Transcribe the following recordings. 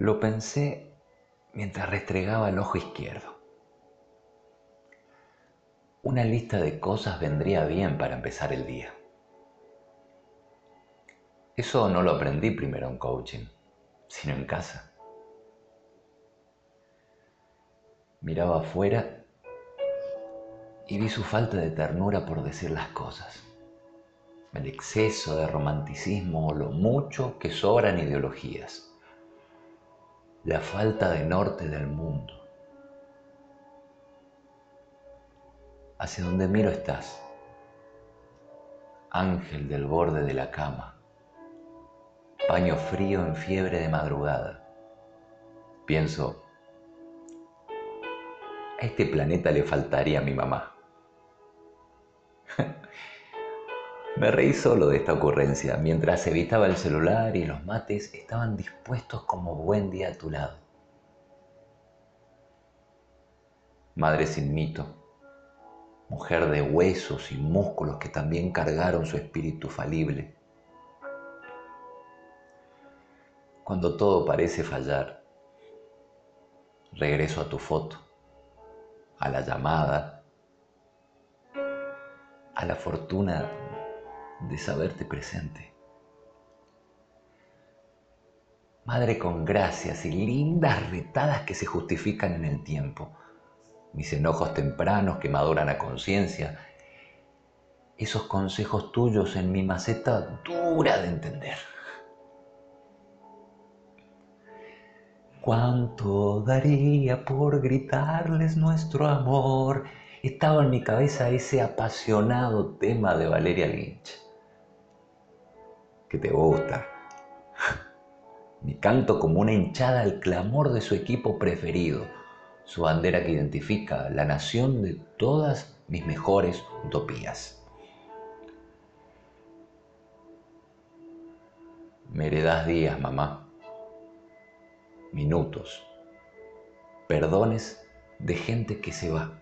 Lo pensé mientras restregaba el ojo izquierdo. Una lista de cosas vendría bien para empezar el día. Eso no lo aprendí primero en coaching, sino en casa. Miraba afuera y vi su falta de ternura por decir las cosas, el exceso de romanticismo o lo mucho que sobran ideologías, la falta de norte del mundo. Hacia donde miro estás, ángel del borde de la cama paño frío en fiebre de madrugada. Pienso, a este planeta le faltaría mi mamá. Me reí solo de esta ocurrencia mientras evitaba el celular y los mates estaban dispuestos como buen día a tu lado. Madre sin mito, mujer de huesos y músculos que también cargaron su espíritu falible Cuando todo parece fallar, regreso a tu foto, a la llamada, a la fortuna de saberte presente. Madre con gracias y lindas retadas que se justifican en el tiempo. Mis enojos tempranos que maduran a conciencia. Esos consejos tuyos en mi maceta dura de entender. ¿Cuánto daría por gritarles nuestro amor? Estaba en mi cabeza ese apasionado tema de Valeria Lynch. Que te gusta. Mi canto como una hinchada al clamor de su equipo preferido, su bandera que identifica la nación de todas mis mejores utopías. Me heredás días, mamá minutos, perdones de gente que se va.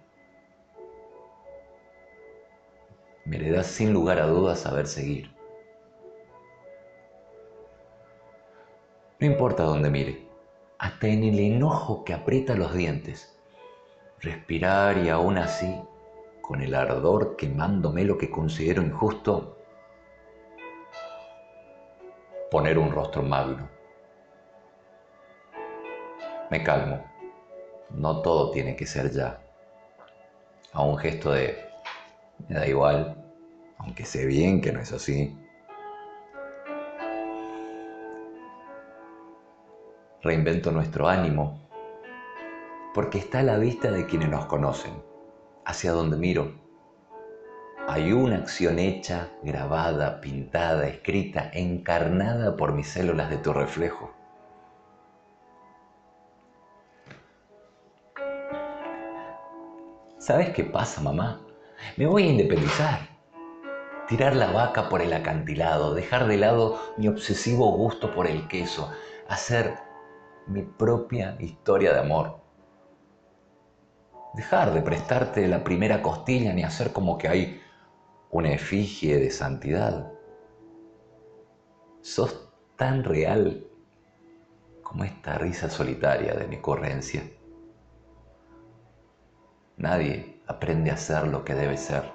Me heredás sin lugar a dudas saber seguir. No importa dónde mire, hasta en el enojo que aprieta los dientes, respirar y aún así, con el ardor quemándome lo que considero injusto, poner un rostro magno me calmo. No todo tiene que ser ya. A un gesto de, me da igual, aunque sé bien que no es así. Reinvento nuestro ánimo, porque está a la vista de quienes nos conocen, hacia donde miro. Hay una acción hecha, grabada, pintada, escrita, encarnada por mis células de tu reflejo. ¿Sabes qué pasa, mamá? Me voy a independizar. Tirar la vaca por el acantilado, dejar de lado mi obsesivo gusto por el queso, hacer mi propia historia de amor. Dejar de prestarte la primera costilla ni hacer como que hay una efigie de santidad. Sos tan real como esta risa solitaria de mi correncia. Nadie aprende a ser lo que debe ser.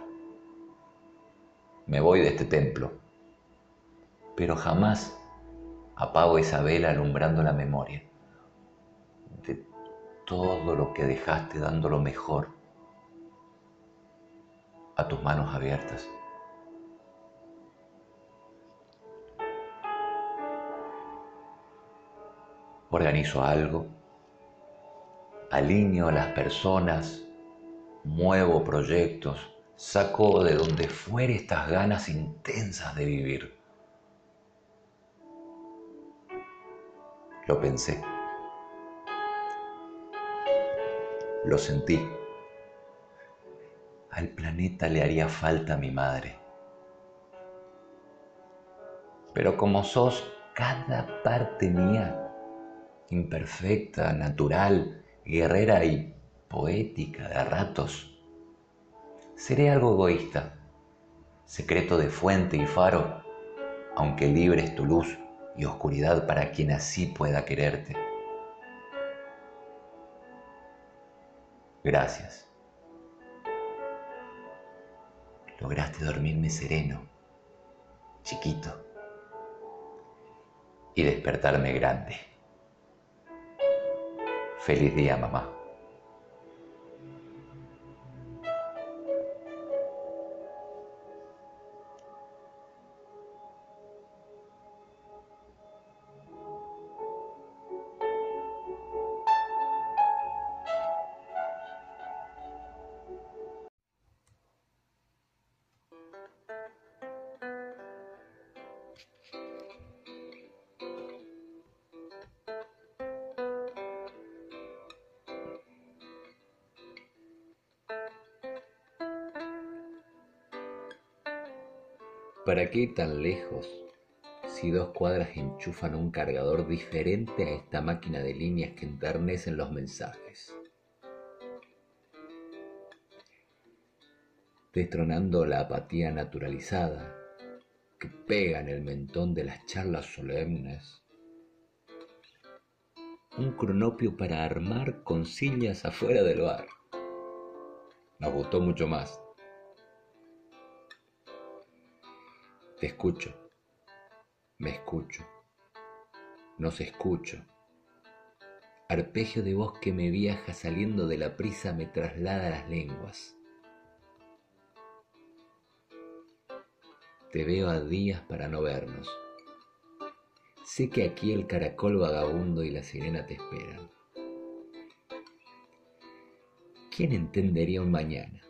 Me voy de este templo, pero jamás apago esa vela alumbrando la memoria de todo lo que dejaste dando lo mejor a tus manos abiertas. Organizo algo, alineo a las personas muevo proyectos, saco de donde fuere estas ganas intensas de vivir. Lo pensé. Lo sentí. Al planeta le haría falta mi madre. Pero como sos cada parte mía, imperfecta, natural, guerrera y poética de ratos. Seré algo egoísta, secreto de fuente y faro, aunque libres tu luz y oscuridad para quien así pueda quererte. Gracias. Lograste dormirme sereno, chiquito, y despertarme grande. Feliz día, mamá. ¿Para qué tan lejos si dos cuadras enchufan un cargador diferente a esta máquina de líneas que enternecen los mensajes? Destronando la apatía naturalizada que pega en el mentón de las charlas solemnes. Un cronopio para armar concilias afuera del bar. Nos gustó mucho más. Te escucho, me escucho, nos escucho. Arpegio de voz que me viaja saliendo de la prisa me traslada las lenguas. Te veo a días para no vernos. Sé que aquí el caracol vagabundo y la sirena te esperan. ¿Quién entendería un mañana?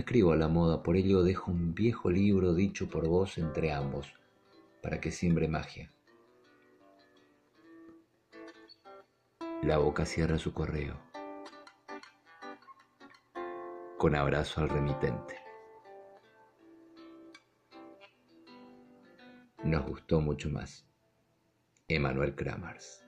Escribo a la moda, por ello dejo un viejo libro dicho por vos entre ambos, para que siembre magia. La boca cierra su correo. Con abrazo al remitente. Nos gustó mucho más. Emanuel Kramers.